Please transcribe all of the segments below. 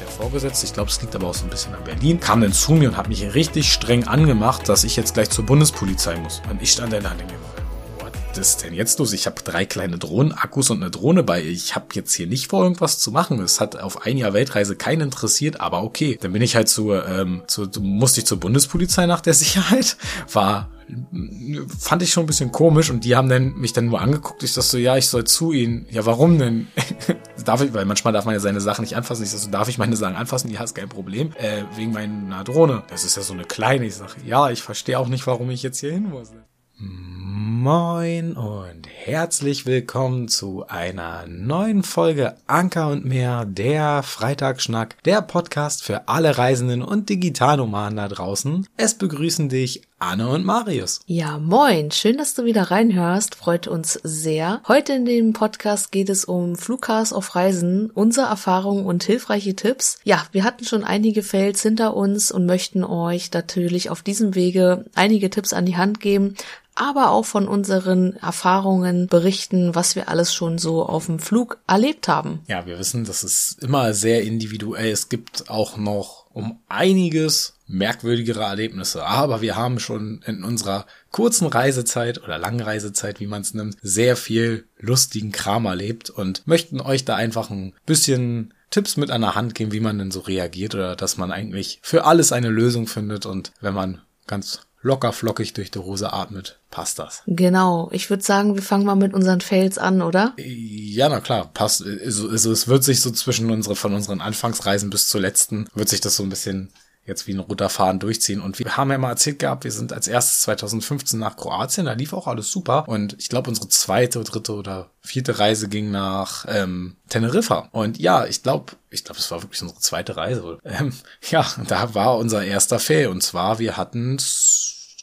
der Vorgesetzte, ich glaube, es liegt aber auch so ein bisschen an Berlin, kam dann zu mir und hat mich richtig streng angemacht, dass ich jetzt gleich zur Bundespolizei muss. Und ich stand dann da und ist denn jetzt los? Ich habe drei kleine Drohnenakkus und eine Drohne bei. Ich habe jetzt hier nicht vor, irgendwas zu machen. Es hat auf ein Jahr Weltreise keinen interessiert, aber okay. Dann bin ich halt zur, ähm, zu, musste ich zur Bundespolizei nach der Sicherheit. War fand ich schon ein bisschen komisch und die haben dann mich dann nur angeguckt. Ich dachte so, ja, ich soll zu ihnen. Ja, warum denn? darf ich, weil manchmal darf man ja seine Sachen nicht anfassen. Ich sag so, darf ich meine Sachen anfassen? Ja, ist kein Problem. Äh, wegen meiner Drohne. Das ist ja so eine kleine. Ich sage, ja, ich verstehe auch nicht, warum ich jetzt hier hin muss. Moin und herzlich willkommen zu einer neuen Folge Anker und mehr, der Freitagsschnack, der Podcast für alle Reisenden und Digitalnomaden da draußen. Es begrüßen dich Anne und Marius. Ja, moin. Schön, dass du wieder reinhörst. Freut uns sehr. Heute in dem Podcast geht es um Flugcars auf Reisen, unsere Erfahrungen und hilfreiche Tipps. Ja, wir hatten schon einige Fails hinter uns und möchten euch natürlich auf diesem Wege einige Tipps an die Hand geben, aber auch von unseren Erfahrungen berichten, was wir alles schon so auf dem Flug erlebt haben. Ja, wir wissen, das ist immer sehr individuell. Es gibt auch noch um einiges merkwürdigere Erlebnisse. Aber wir haben schon in unserer kurzen Reisezeit oder langen Reisezeit, wie man es nimmt, sehr viel lustigen Kram erlebt und möchten euch da einfach ein bisschen Tipps mit an der Hand geben, wie man denn so reagiert oder dass man eigentlich für alles eine Lösung findet und wenn man ganz locker flockig durch die Hose atmet, passt das. Genau. Ich würde sagen, wir fangen mal mit unseren Fails an, oder? Ja, na klar, passt. Also, also es wird sich so zwischen unsere, von unseren Anfangsreisen bis zur letzten, wird sich das so ein bisschen jetzt wie ein roter Faden durchziehen. Und wir haben ja mal erzählt gehabt, wir sind als erstes 2015 nach Kroatien, da lief auch alles super. Und ich glaube, unsere zweite, dritte oder vierte Reise ging nach ähm, Teneriffa. Und ja, ich glaube, ich glaube, es war wirklich unsere zweite Reise. Ähm, ja, da war unser erster Fail. Und zwar, wir hatten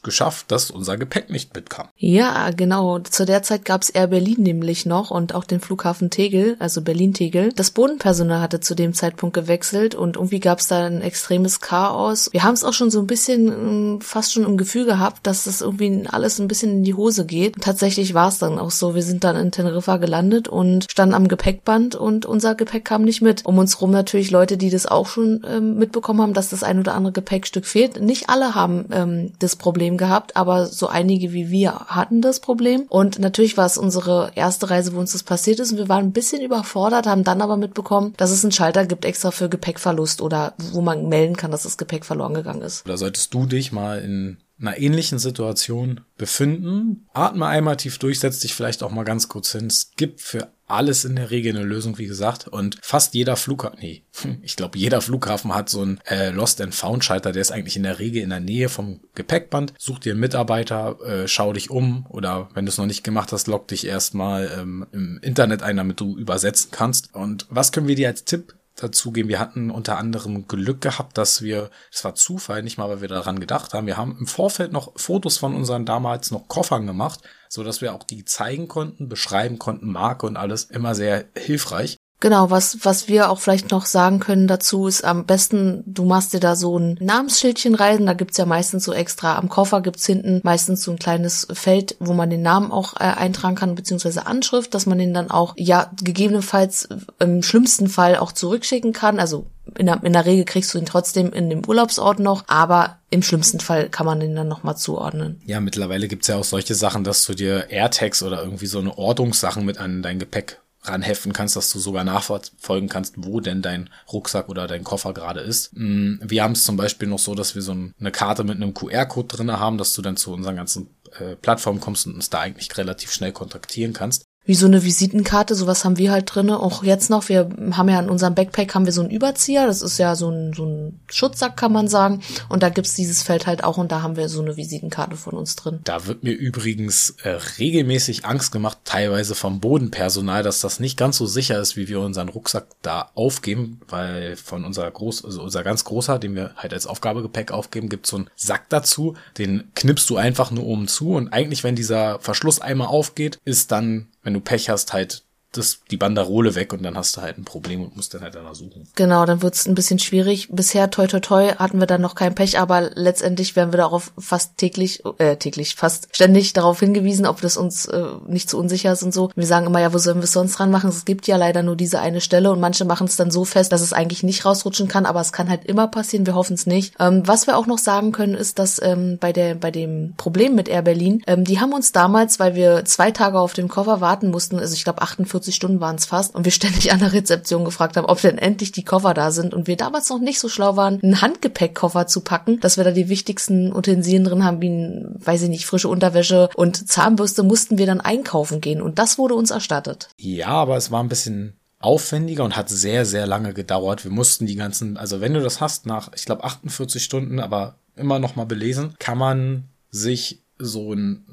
geschafft, dass unser Gepäck nicht mitkam. Ja, genau. Zu der Zeit gab es Air Berlin nämlich noch und auch den Flughafen Tegel, also Berlin-Tegel. Das Bodenpersonal hatte zu dem Zeitpunkt gewechselt und irgendwie gab es da ein extremes Chaos. Wir haben es auch schon so ein bisschen ähm, fast schon im Gefühl gehabt, dass das irgendwie alles ein bisschen in die Hose geht. tatsächlich war es dann auch so. Wir sind dann in Teneriffa gelandet und standen am Gepäckband und unser Gepäck kam nicht mit. Um uns rum natürlich Leute, die das auch schon ähm, mitbekommen haben, dass das ein oder andere Gepäckstück fehlt. Nicht alle haben ähm, das Problem Problem gehabt, aber so einige wie wir hatten das Problem. Und natürlich war es unsere erste Reise, wo uns das passiert ist. Und wir waren ein bisschen überfordert, haben dann aber mitbekommen, dass es einen Schalter gibt extra für Gepäckverlust oder wo man melden kann, dass das Gepäck verloren gegangen ist. Oder solltest du dich mal in einer ähnlichen Situation befinden, atme einmal tief durch, setz dich vielleicht auch mal ganz kurz hin. Es gibt für alles in der Regel eine Lösung, wie gesagt. Und fast jeder Flughafen, nee, ich glaube, jeder Flughafen hat so einen äh, Lost and Found Schalter, der ist eigentlich in der Regel in der Nähe vom Gepäckband. Such dir einen Mitarbeiter, äh, schau dich um oder wenn du es noch nicht gemacht hast, log dich erstmal ähm, im Internet ein, damit du übersetzen kannst. Und was können wir dir als Tipp dazugeben, wir hatten unter anderem Glück gehabt, dass wir, es war Zufall, nicht mal, weil wir daran gedacht haben, wir haben im Vorfeld noch Fotos von unseren damals noch Koffern gemacht, so dass wir auch die zeigen konnten, beschreiben konnten, Marke und alles, immer sehr hilfreich. Genau, was, was wir auch vielleicht noch sagen können dazu ist am besten, du machst dir da so ein Namensschildchen rein, da gibt's ja meistens so extra, am Koffer gibt's hinten meistens so ein kleines Feld, wo man den Namen auch äh, eintragen kann, beziehungsweise Anschrift, dass man den dann auch, ja, gegebenenfalls im schlimmsten Fall auch zurückschicken kann, also in der, in der Regel kriegst du ihn trotzdem in dem Urlaubsort noch, aber im schlimmsten Fall kann man den dann nochmal zuordnen. Ja, mittlerweile gibt's ja auch solche Sachen, dass du dir AirTags oder irgendwie so eine Ortungssachen mit an dein Gepäck ranheften kannst, dass du sogar nachverfolgen kannst, wo denn dein Rucksack oder dein Koffer gerade ist. Mm, wir haben es zum Beispiel noch so, dass wir so eine Karte mit einem QR-Code drinne haben, dass du dann zu unseren ganzen äh, Plattformen kommst und uns da eigentlich relativ schnell kontaktieren kannst wie so eine Visitenkarte, sowas haben wir halt drinne. Auch jetzt noch, wir haben ja in unserem Backpack haben wir so einen Überzieher, das ist ja so ein, so ein Schutzsack, kann man sagen. Und da gibt's dieses Feld halt auch und da haben wir so eine Visitenkarte von uns drin. Da wird mir übrigens äh, regelmäßig Angst gemacht, teilweise vom Bodenpersonal, dass das nicht ganz so sicher ist, wie wir unseren Rucksack da aufgeben, weil von unserer groß, also unser ganz großer, den wir halt als Aufgabegepäck aufgeben, gibt's so einen Sack dazu, den knippst du einfach nur oben zu und eigentlich, wenn dieser Verschluss einmal aufgeht, ist dann wenn du Pech hast, halt das, die Banderole weg und dann hast du halt ein Problem und musst dann halt danach suchen. Genau, dann wird's ein bisschen schwierig. Bisher, toi toi toi, hatten wir dann noch kein Pech, aber letztendlich werden wir darauf fast täglich, äh, täglich, fast ständig darauf hingewiesen, ob das uns äh, nicht zu unsicher ist und so. Wir sagen immer, ja, wo sollen wir es sonst dran machen? Es gibt ja leider nur diese eine Stelle und manche machen es dann so fest, dass es eigentlich nicht rausrutschen kann, aber es kann halt immer passieren, wir hoffen es nicht. Ähm, was wir auch noch sagen können, ist, dass ähm, bei der bei dem Problem mit Air Berlin, ähm, die haben uns damals, weil wir zwei Tage auf dem Koffer warten mussten, also ich glaube 48 Stunden waren es fast, und wir ständig an der Rezeption gefragt haben, ob denn endlich die Koffer da sind und wir damals noch nicht so schlau waren, einen Handgepäckkoffer zu packen, dass wir da die wichtigsten Utensilien drin haben, wie, weiß ich nicht, frische Unterwäsche und Zahnbürste mussten wir dann einkaufen gehen und das wurde uns erstattet. Ja, aber es war ein bisschen aufwendiger und hat sehr, sehr lange gedauert. Wir mussten die ganzen, also wenn du das hast, nach, ich glaube, 48 Stunden, aber immer noch mal belesen, kann man sich so ein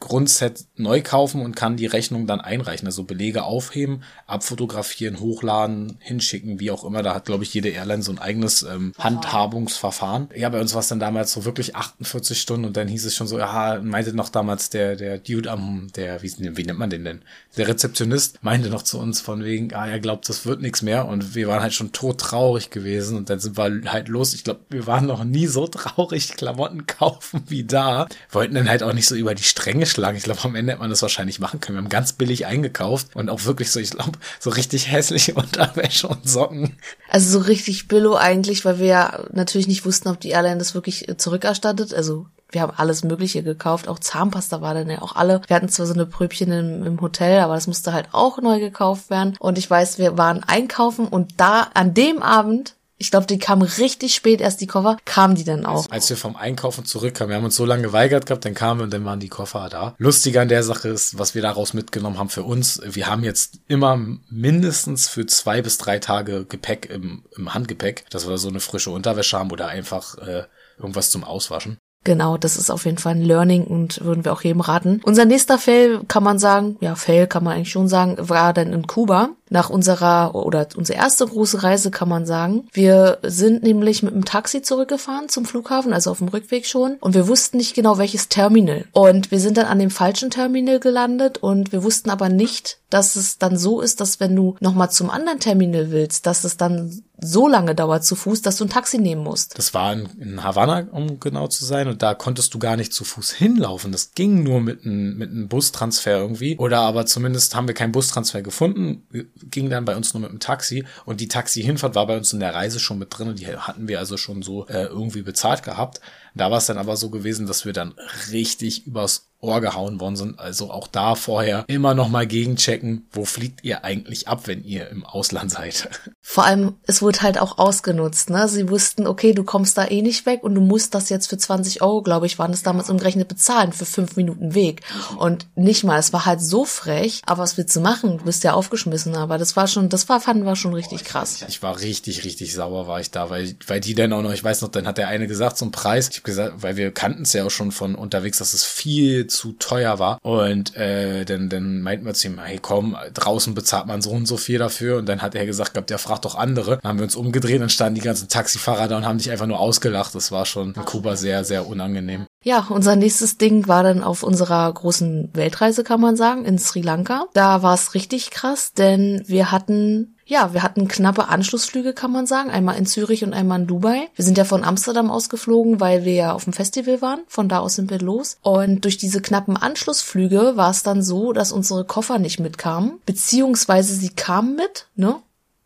Grundset neu kaufen und kann die Rechnung dann einreichen. Also Belege aufheben, abfotografieren, hochladen, hinschicken, wie auch immer. Da hat, glaube ich, jede Airline so ein eigenes ähm, Handhabungsverfahren. Ja, bei uns war es dann damals so wirklich 48 Stunden und dann hieß es schon so, ja, meinte noch damals der, der Dude am, der, wie, wie nennt man den denn? Der Rezeptionist meinte noch zu uns von wegen, ah, er glaubt, das wird nichts mehr und wir waren halt schon todtraurig gewesen und dann sind wir halt los. Ich glaube, wir waren noch nie so traurig Klamotten kaufen wie da. Wollten dann halt auch nicht so über die Stränge schlagen. Ich glaube, am Ende hätte man das wahrscheinlich machen können. Wir haben ganz billig eingekauft und auch wirklich so, ich glaube, so richtig hässliche Unterwäsche und Socken. Also so richtig billo eigentlich, weil wir ja natürlich nicht wussten, ob die Airline das wirklich zurückerstattet. Also wir haben alles Mögliche gekauft, auch Zahnpasta war dann ja auch alle. Wir hatten zwar so eine Pröbchen im, im, Hotel, aber das musste halt auch neu gekauft werden. Und ich weiß, wir waren einkaufen und da an dem Abend ich glaube, die kam richtig spät erst die Koffer, kamen die dann auch. Als wir vom Einkaufen zurückkamen, wir haben uns so lange geweigert gehabt, dann kamen wir und dann waren die Koffer da. Lustiger an der Sache ist, was wir daraus mitgenommen haben für uns, wir haben jetzt immer mindestens für zwei bis drei Tage Gepäck im, im Handgepäck, dass wir so eine frische Unterwäsche haben oder einfach äh, irgendwas zum Auswaschen. Genau, das ist auf jeden Fall ein Learning und würden wir auch jedem raten. Unser nächster Fail kann man sagen, ja, Fail kann man eigentlich schon sagen, war dann in Kuba nach unserer oder unsere erste große Reise kann man sagen. Wir sind nämlich mit dem Taxi zurückgefahren zum Flughafen, also auf dem Rückweg schon, und wir wussten nicht genau welches Terminal. Und wir sind dann an dem falschen Terminal gelandet und wir wussten aber nicht, dass es dann so ist, dass wenn du nochmal zum anderen Terminal willst, dass es dann so lange dauert zu Fuß, dass du ein Taxi nehmen musst. Das war in, in Havanna, um genau zu sein, und da konntest du gar nicht zu Fuß hinlaufen. Das ging nur mit einem mit einem Bustransfer irgendwie. Oder aber zumindest haben wir keinen Bustransfer gefunden ging dann bei uns nur mit dem Taxi und die Taxi-Hinfahrt war bei uns in der Reise schon mit drin und die hatten wir also schon so äh, irgendwie bezahlt gehabt. Da war es dann aber so gewesen, dass wir dann richtig übers Ohr gehauen worden sind. Also auch da vorher immer noch mal gegenchecken, wo fliegt ihr eigentlich ab, wenn ihr im Ausland seid. Vor allem, es wurde halt auch ausgenutzt. Ne? Sie wussten, okay, du kommst da eh nicht weg und du musst das jetzt für 20 Euro, glaube ich, waren das damals umgerechnet bezahlen für fünf Minuten Weg. Und nicht mal, es war halt so frech. Aber was willst du machen? Du bist ja aufgeschmissen. Aber das war schon, das war, fanden wir schon richtig krass. Ich war richtig, richtig sauer war ich da, weil, weil die dann auch noch, ich weiß noch, dann hat der eine gesagt, so ein Preis. Ich habe gesagt, weil wir kannten es ja auch schon von unterwegs, dass es viel zu teuer war. Und äh, dann, dann meinten wir zu ihm, hey komm, draußen bezahlt man so und so viel dafür. Und dann hat er gesagt, glaub, der fragt doch andere. Dann haben wir uns umgedreht und standen die ganzen Taxifahrer da und haben dich einfach nur ausgelacht. Das war schon in Kuba sehr, sehr unangenehm. Ja, unser nächstes Ding war dann auf unserer großen Weltreise, kann man sagen, in Sri Lanka. Da war es richtig krass, denn wir hatten ja, wir hatten knappe Anschlussflüge, kann man sagen. Einmal in Zürich und einmal in Dubai. Wir sind ja von Amsterdam ausgeflogen, weil wir ja auf dem Festival waren. Von da aus sind wir los. Und durch diese knappen Anschlussflüge war es dann so, dass unsere Koffer nicht mitkamen. Beziehungsweise sie kamen mit, ne?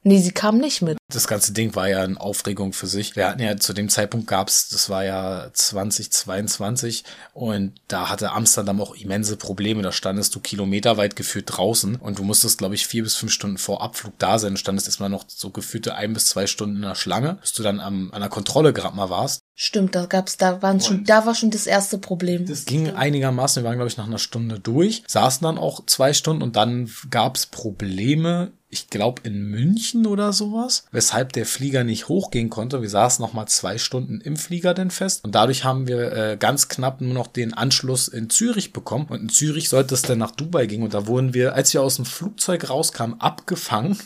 Nee, sie kam nicht mit. Das ganze Ding war ja eine Aufregung für sich. Wir hatten ja zu dem Zeitpunkt gab's, das war ja 2022 und da hatte Amsterdam auch immense Probleme. Da standest du kilometerweit gefühlt draußen und du musstest, glaube ich, vier bis fünf Stunden vor Abflug da sein. Du standest erstmal noch so gefühlte ein bis zwei Stunden in der Schlange, bis du dann am, an der Kontrolle gerade mal warst. Stimmt, da gab's, da waren schon, da war schon das erste Problem. Das ging einigermaßen. Wir waren, glaube ich, nach einer Stunde durch, saßen dann auch zwei Stunden und dann gab's Probleme ich glaube in München oder sowas, weshalb der Flieger nicht hochgehen konnte. Wir saßen noch mal zwei Stunden im Flieger denn fest und dadurch haben wir äh, ganz knapp nur noch den Anschluss in Zürich bekommen und in Zürich sollte es dann nach Dubai gehen und da wurden wir, als wir aus dem Flugzeug rauskamen, abgefangen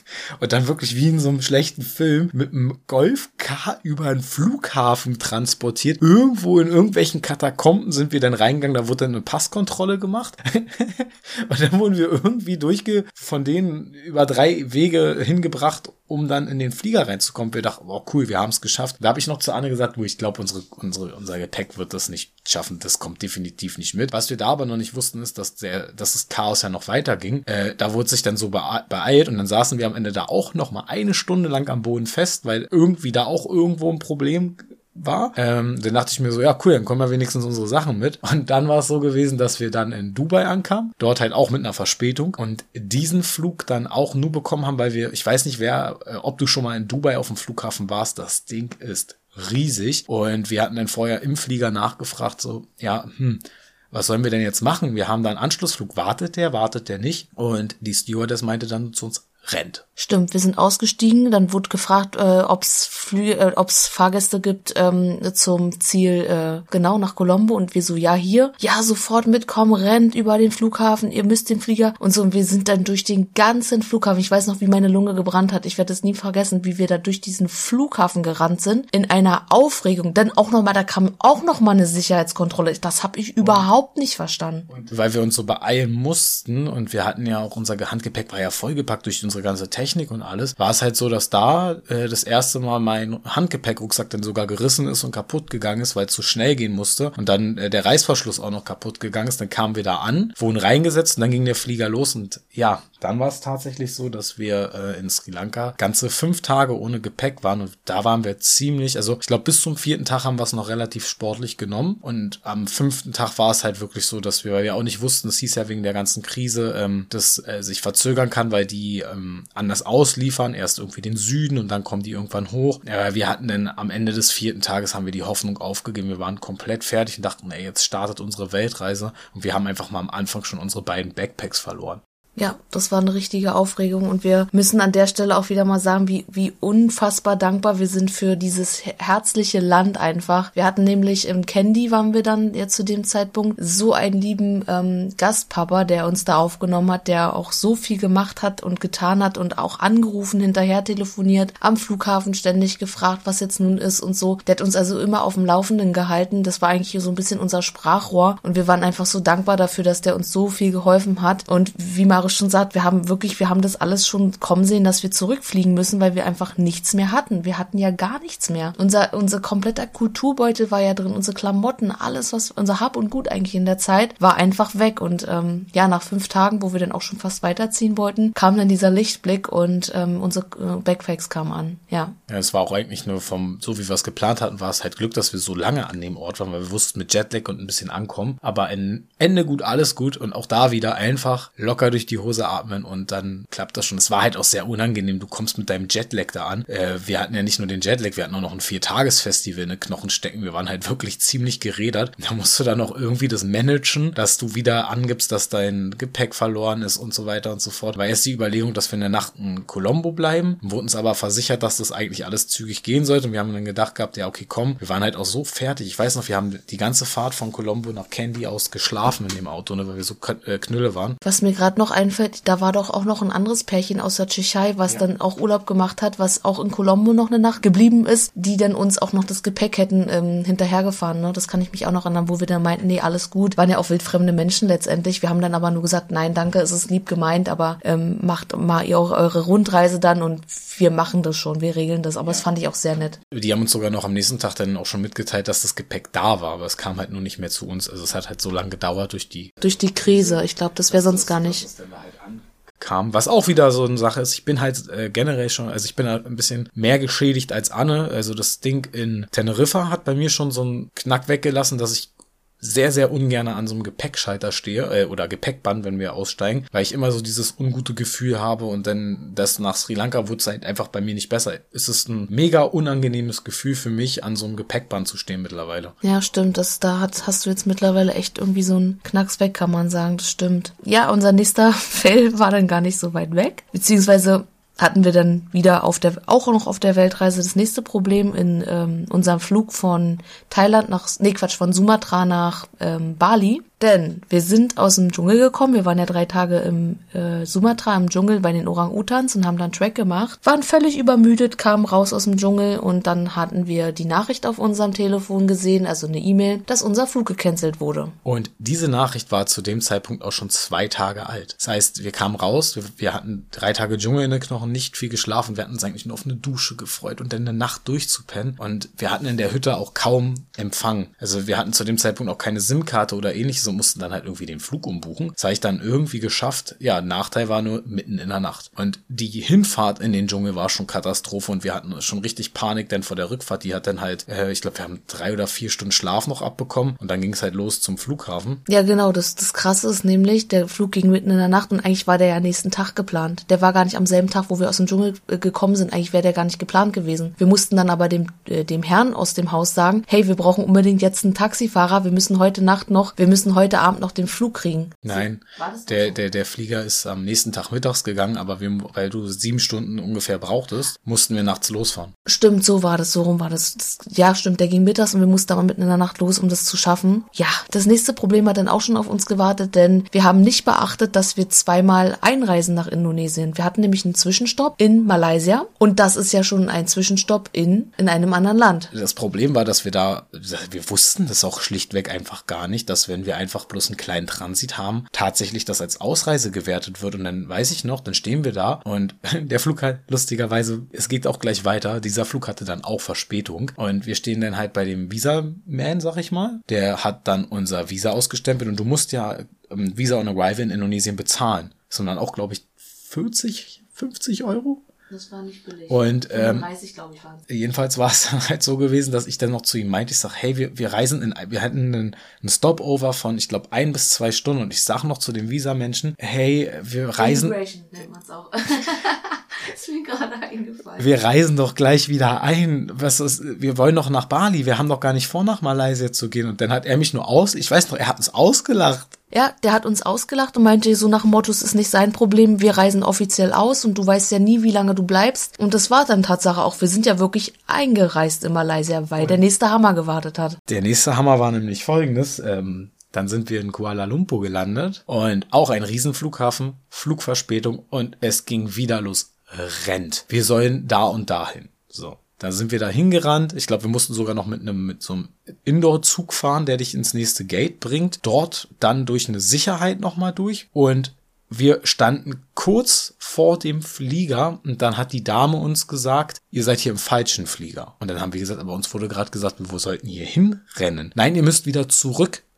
und dann wirklich wie in so einem schlechten Film mit einem Golfcar über einen Flughafen transportiert. Irgendwo in irgendwelchen Katakomben sind wir dann reingegangen, da wurde dann eine Passkontrolle gemacht und dann wurden wir irgendwie durchge von denen über drei Wege hingebracht, um dann in den Flieger reinzukommen. Wir dachten, oh cool, wir haben es geschafft. Da habe ich noch zu Anne gesagt, du, ich glaube, unsere, unsere, unser Gepäck wird das nicht schaffen. Das kommt definitiv nicht mit. Was wir da aber noch nicht wussten, ist, dass der, dass das Chaos ja noch weiterging. Äh, da wurde sich dann so beeilt und dann saßen wir am Ende da auch noch mal eine Stunde lang am Boden fest, weil irgendwie da auch irgendwo ein Problem war. Ähm, dann dachte ich mir so, ja cool, dann kommen wir wenigstens unsere Sachen mit. Und dann war es so gewesen, dass wir dann in Dubai ankamen, dort halt auch mit einer Verspätung und diesen Flug dann auch nur bekommen haben, weil wir, ich weiß nicht wer, äh, ob du schon mal in Dubai auf dem Flughafen warst, das Ding ist riesig und wir hatten dann vorher im Flieger nachgefragt, so, ja, hm, was sollen wir denn jetzt machen? Wir haben da einen Anschlussflug. Wartet der, wartet der nicht? Und die Stewardess meinte dann zu uns, rennt. Stimmt, wir sind ausgestiegen, dann wurde gefragt, äh, ob es äh, ob's Fahrgäste gibt ähm, zum Ziel äh, genau nach Colombo und wir so, ja hier, ja sofort mitkommen, rennt über den Flughafen, ihr müsst den Flieger. Und so und wir sind dann durch den ganzen Flughafen, ich weiß noch, wie meine Lunge gebrannt hat, ich werde es nie vergessen, wie wir da durch diesen Flughafen gerannt sind, in einer Aufregung, dann auch nochmal, da kam auch nochmal eine Sicherheitskontrolle, das habe ich überhaupt nicht verstanden. Und weil wir uns so beeilen mussten und wir hatten ja auch unser Handgepäck war ja vollgepackt durch unsere ganze Technik, Technik und alles, war es halt so, dass da äh, das erste Mal mein Handgepäckrucksack dann sogar gerissen ist und kaputt gegangen ist, weil es zu schnell gehen musste und dann äh, der Reißverschluss auch noch kaputt gegangen ist. Dann kamen wir da an, wurden reingesetzt und dann ging der Flieger los und ja, dann war es tatsächlich so, dass wir äh, in Sri Lanka ganze fünf Tage ohne Gepäck waren und da waren wir ziemlich, also ich glaube bis zum vierten Tag haben wir es noch relativ sportlich genommen und am fünften Tag war es halt wirklich so, dass wir, weil wir auch nicht wussten, es hieß ja wegen der ganzen Krise, ähm, dass äh, sich verzögern kann, weil die ähm, anders ausliefern, erst irgendwie den Süden und dann kommen die irgendwann hoch. Aber wir hatten dann am Ende des vierten Tages haben wir die Hoffnung aufgegeben, wir waren komplett fertig und dachten, ey, jetzt startet unsere Weltreise und wir haben einfach mal am Anfang schon unsere beiden Backpacks verloren. Ja, das war eine richtige Aufregung und wir müssen an der Stelle auch wieder mal sagen, wie, wie unfassbar dankbar wir sind für dieses herzliche Land einfach. Wir hatten nämlich im Candy waren wir dann ja zu dem Zeitpunkt so einen lieben ähm, Gastpapa, der uns da aufgenommen hat, der auch so viel gemacht hat und getan hat und auch angerufen, hinterher telefoniert, am Flughafen ständig gefragt, was jetzt nun ist und so. Der hat uns also immer auf dem Laufenden gehalten. Das war eigentlich so ein bisschen unser Sprachrohr und wir waren einfach so dankbar dafür, dass der uns so viel geholfen hat und wie Mario Jahre schon sagt, wir haben wirklich, wir haben das alles schon kommen sehen, dass wir zurückfliegen müssen, weil wir einfach nichts mehr hatten. Wir hatten ja gar nichts mehr. Unser, unser kompletter Kulturbeutel war ja drin, unsere Klamotten, alles, was, unser Hab und Gut eigentlich in der Zeit, war einfach weg. Und ähm, ja, nach fünf Tagen, wo wir dann auch schon fast weiterziehen wollten, kam dann dieser Lichtblick und ähm, unsere äh, Backpacks kamen an. Ja. Ja, es war auch eigentlich nur vom, so wie wir es geplant hatten, war es halt Glück, dass wir so lange an dem Ort waren, weil wir wussten mit Jetlag und ein bisschen ankommen. Aber Ende gut, alles gut und auch da wieder einfach locker durch die Hose atmen und dann klappt das schon. Es war halt auch sehr unangenehm. Du kommst mit deinem Jetlag da an. Äh, wir hatten ja nicht nur den Jetlag, wir hatten auch noch ein Viertagesfestival in den Knochen stecken. Wir waren halt wirklich ziemlich gerädert. Da musst du dann noch irgendwie das managen, dass du wieder angibst, dass dein Gepäck verloren ist und so weiter und so fort. War erst die Überlegung, dass wir in der Nacht in Colombo bleiben, wurden uns aber versichert, dass das eigentlich alles zügig gehen sollte. Und wir haben dann gedacht gehabt, ja, okay, komm, wir waren halt auch so fertig. Ich weiß noch, wir haben die ganze Fahrt von Colombo nach Candy aus geschlafen in dem Auto, ne, weil wir so äh, Knülle waren. Was mir gerade noch einfällt, da war doch auch noch ein anderes Pärchen aus der Tschechei, was ja. dann auch Urlaub gemacht hat, was auch in Colombo noch eine Nacht geblieben ist, die dann uns auch noch das Gepäck hätten ähm, hinterhergefahren. Ne? Das kann ich mich auch noch erinnern, wo wir dann meinten, nee, alles gut. Waren ja auch wildfremde Menschen letztendlich. Wir haben dann aber nur gesagt, nein, danke, es ist lieb gemeint, aber ähm, macht mal ihr auch eure Rundreise dann und wir machen das schon, wir regeln das. Aber ja. das fand ich auch sehr nett. Die haben uns sogar noch am nächsten Tag dann auch schon mitgeteilt, dass das Gepäck da war, aber es kam halt nur nicht mehr zu uns. Also es hat halt so lange gedauert durch die durch die Krise. Ich glaube, das wäre sonst gar nicht kam, was auch wieder so eine Sache ist. Ich bin halt äh, generell schon, also ich bin halt ein bisschen mehr geschädigt als Anne. Also das Ding in Teneriffa hat bei mir schon so einen Knack weggelassen, dass ich sehr, sehr ungern an so einem Gepäckschalter stehe äh, oder Gepäckband, wenn wir aussteigen, weil ich immer so dieses ungute Gefühl habe und dann das nach Sri Lanka wurde es halt einfach bei mir nicht besser. Es ist ein mega unangenehmes Gefühl für mich, an so einem Gepäckband zu stehen mittlerweile. Ja, stimmt. Das, da hat, hast du jetzt mittlerweile echt irgendwie so einen Knacks weg, kann man sagen. Das stimmt. Ja, unser nächster Fell war dann gar nicht so weit weg. Beziehungsweise hatten wir dann wieder auf der, auch noch auf der Weltreise das nächste Problem in ähm, unserem Flug von Thailand nach, nee Quatsch, von Sumatra nach ähm, Bali. Denn wir sind aus dem Dschungel gekommen. Wir waren ja drei Tage im äh, Sumatra im Dschungel bei den Orang-Utans und haben dann Track gemacht. Waren völlig übermüdet, kamen raus aus dem Dschungel und dann hatten wir die Nachricht auf unserem Telefon gesehen, also eine E-Mail, dass unser Flug gecancelt wurde. Und diese Nachricht war zu dem Zeitpunkt auch schon zwei Tage alt. Das heißt, wir kamen raus, wir, wir hatten drei Tage Dschungel in den Knochen, nicht viel geschlafen. Wir hatten uns eigentlich nur auf eine Dusche gefreut und dann eine Nacht durchzupennen. Und wir hatten in der Hütte auch kaum Empfang. Also wir hatten zu dem Zeitpunkt auch keine SIM-Karte oder ähnliches und mussten dann halt irgendwie den Flug umbuchen. Das habe ich dann irgendwie geschafft. Ja, Nachteil war nur mitten in der Nacht. Und die Hinfahrt in den Dschungel war schon Katastrophe und wir hatten schon richtig Panik, denn vor der Rückfahrt, die hat dann halt, äh, ich glaube, wir haben drei oder vier Stunden Schlaf noch abbekommen und dann ging es halt los zum Flughafen. Ja, genau. Das, das Krasse ist nämlich, der Flug ging mitten in der Nacht und eigentlich war der ja nächsten Tag geplant. Der war gar nicht am selben Tag, wo wir aus dem Dschungel äh, gekommen sind. Eigentlich wäre der gar nicht geplant gewesen. Wir mussten dann aber dem, äh, dem Herrn aus dem Haus sagen, hey, wir brauchen unbedingt jetzt einen Taxifahrer. Wir müssen heute Nacht noch, wir müssen heute Abend noch den Flug kriegen. Nein, der, der, der Flieger ist am nächsten Tag mittags gegangen, aber wir, weil du sieben Stunden ungefähr brauchtest, mussten wir nachts losfahren. Stimmt, so war das, so rum war das. das. Ja, stimmt, der ging mittags und wir mussten aber mitten in der Nacht los, um das zu schaffen. Ja, das nächste Problem hat dann auch schon auf uns gewartet, denn wir haben nicht beachtet, dass wir zweimal einreisen nach Indonesien. Wir hatten nämlich einen Zwischenstopp in Malaysia und das ist ja schon ein Zwischenstopp in, in einem anderen Land. Das Problem war, dass wir da, wir wussten das auch schlichtweg einfach gar nicht, dass wenn wir einfach bloß einen kleinen Transit haben, tatsächlich das als Ausreise gewertet wird. Und dann weiß ich noch, dann stehen wir da und der Flug halt lustigerweise, es geht auch gleich weiter. Dieser Flug hatte dann auch Verspätung und wir stehen dann halt bei dem Visa-Man, sag ich mal. Der hat dann unser Visa ausgestempelt und du musst ja ähm, Visa on Arrival in Indonesien bezahlen. Sondern auch, glaube ich, 40, 50 Euro? Das war nicht billig. Und ähm, 30, glaube ich, war jedenfalls war es dann halt so gewesen, dass ich dann noch zu ihm meinte, ich sag, hey, wir, wir reisen in, wir hatten einen, einen Stopover von, ich glaube, ein bis zwei Stunden und ich sag noch zu dem Visa-Menschen, hey, wir reisen. Immigration nennt man's auch. ist mir gerade eingefallen. Wir reisen doch gleich wieder ein. Was ist, wir wollen doch nach Bali. Wir haben doch gar nicht vor, nach Malaysia zu gehen. Und dann hat er mich nur aus, ich weiß noch, er hat uns ausgelacht. Ja, der hat uns ausgelacht und meinte so nach dem Motto, es ist nicht sein Problem, wir reisen offiziell aus und du weißt ja nie, wie lange du bleibst. Und das war dann Tatsache auch. Wir sind ja wirklich eingereist in Malaysia, weil der nächste Hammer gewartet hat. Der nächste Hammer war nämlich folgendes. Ähm, dann sind wir in Kuala Lumpur gelandet und auch ein Riesenflughafen, Flugverspätung und es ging wieder los. Rennt. Wir sollen da und dahin. So. Da sind wir da hingerannt. Ich glaube, wir mussten sogar noch mit einem mit so einem Indoor-Zug fahren, der dich ins nächste Gate bringt. Dort dann durch eine Sicherheit nochmal durch. Und wir standen kurz vor dem Flieger und dann hat die Dame uns gesagt, ihr seid hier im falschen Flieger. Und dann haben wir gesagt, aber uns wurde gerade gesagt, wo sollten hier hinrennen? Nein, ihr müsst wieder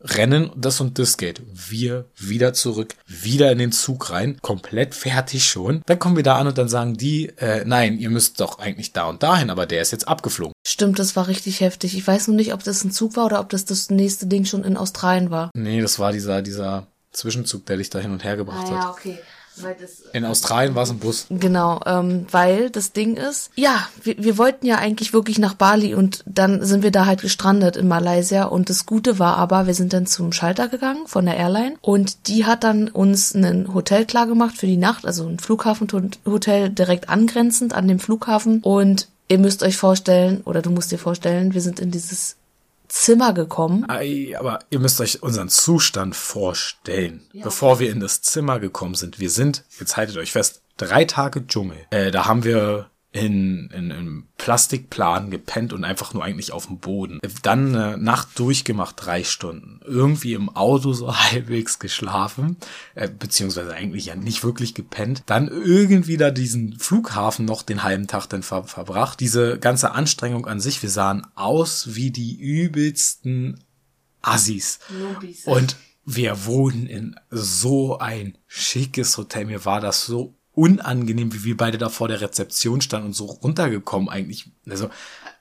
zurückrennen, das und das geht. Wir wieder zurück, wieder in den Zug rein, komplett fertig schon. Dann kommen wir da an und dann sagen die, äh, nein, ihr müsst doch eigentlich da und dahin, aber der ist jetzt abgeflogen. Stimmt, das war richtig heftig. Ich weiß nur nicht, ob das ein Zug war oder ob das das nächste Ding schon in Australien war. Nee, das war dieser, dieser Zwischenzug, der dich da hin und her gebracht ah, hat. ja, okay. Weil das, In Australien war es ein Bus. Genau, ähm, weil das Ding ist, ja, wir, wir wollten ja eigentlich wirklich nach Bali und dann sind wir da halt gestrandet in Malaysia. Und das Gute war aber, wir sind dann zum Schalter gegangen von der Airline. Und die hat dann uns ein Hotel klar gemacht für die Nacht, also ein Flughafenhotel direkt angrenzend an dem Flughafen. Und ihr müsst euch vorstellen oder du musst dir vorstellen, wir sind in dieses Zimmer gekommen. Ei, aber ihr müsst euch unseren Zustand vorstellen, bevor wir in das Zimmer gekommen sind. Wir sind, jetzt haltet euch fest, drei Tage Dschungel. Äh, da haben wir in, in, in Plastikplan gepennt und einfach nur eigentlich auf dem Boden. Dann eine Nacht durchgemacht, drei Stunden. Irgendwie im Auto so halbwegs geschlafen, äh, beziehungsweise eigentlich ja nicht wirklich gepennt. Dann irgendwie da diesen Flughafen noch den halben Tag dann ver verbracht. Diese ganze Anstrengung an sich, wir sahen aus wie die übelsten Assis. Nobis. Und wir wohnen in so ein schickes Hotel. Mir war das so unangenehm, wie wir beide da vor der Rezeption standen und so runtergekommen eigentlich. Also,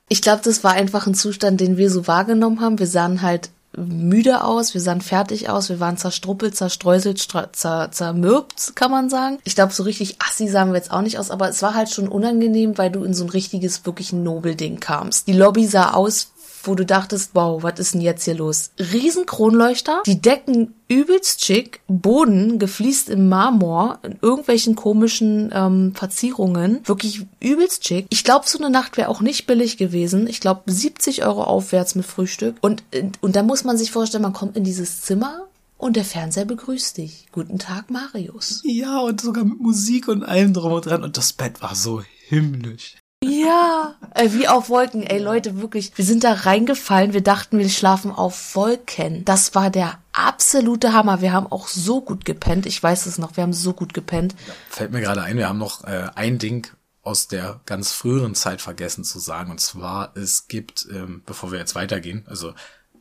Ich glaube, das war einfach ein Zustand, den wir so wahrgenommen haben. Wir sahen halt müde aus, wir sahen fertig aus, wir waren zerstruppelt, zerstreuselt, zer zermürbt, kann man sagen. Ich glaube, so richtig assi sahen wir jetzt auch nicht aus, aber es war halt schon unangenehm, weil du in so ein richtiges, wirklich Nobelding kamst. Die Lobby sah aus wo du dachtest, wow, was ist denn jetzt hier los? Riesenkronleuchter, die Decken übelst schick, Boden gefliest im Marmor, in irgendwelchen komischen ähm, Verzierungen, wirklich übelst schick. Ich glaube, so eine Nacht wäre auch nicht billig gewesen. Ich glaube, 70 Euro aufwärts mit Frühstück. Und, und da muss man sich vorstellen, man kommt in dieses Zimmer und der Fernseher begrüßt dich. Guten Tag, Marius. Ja, und sogar mit Musik und allem drum und dran. Und das Bett war so himmlisch. Ja, äh, wie auf Wolken. Ey Leute, wirklich, wir sind da reingefallen. Wir dachten, wir schlafen auf Wolken. Das war der absolute Hammer. Wir haben auch so gut gepennt. Ich weiß es noch, wir haben so gut gepennt. Fällt mir gerade ein, wir haben noch äh, ein Ding aus der ganz früheren Zeit vergessen zu sagen. Und zwar, es gibt, ähm, bevor wir jetzt weitergehen, also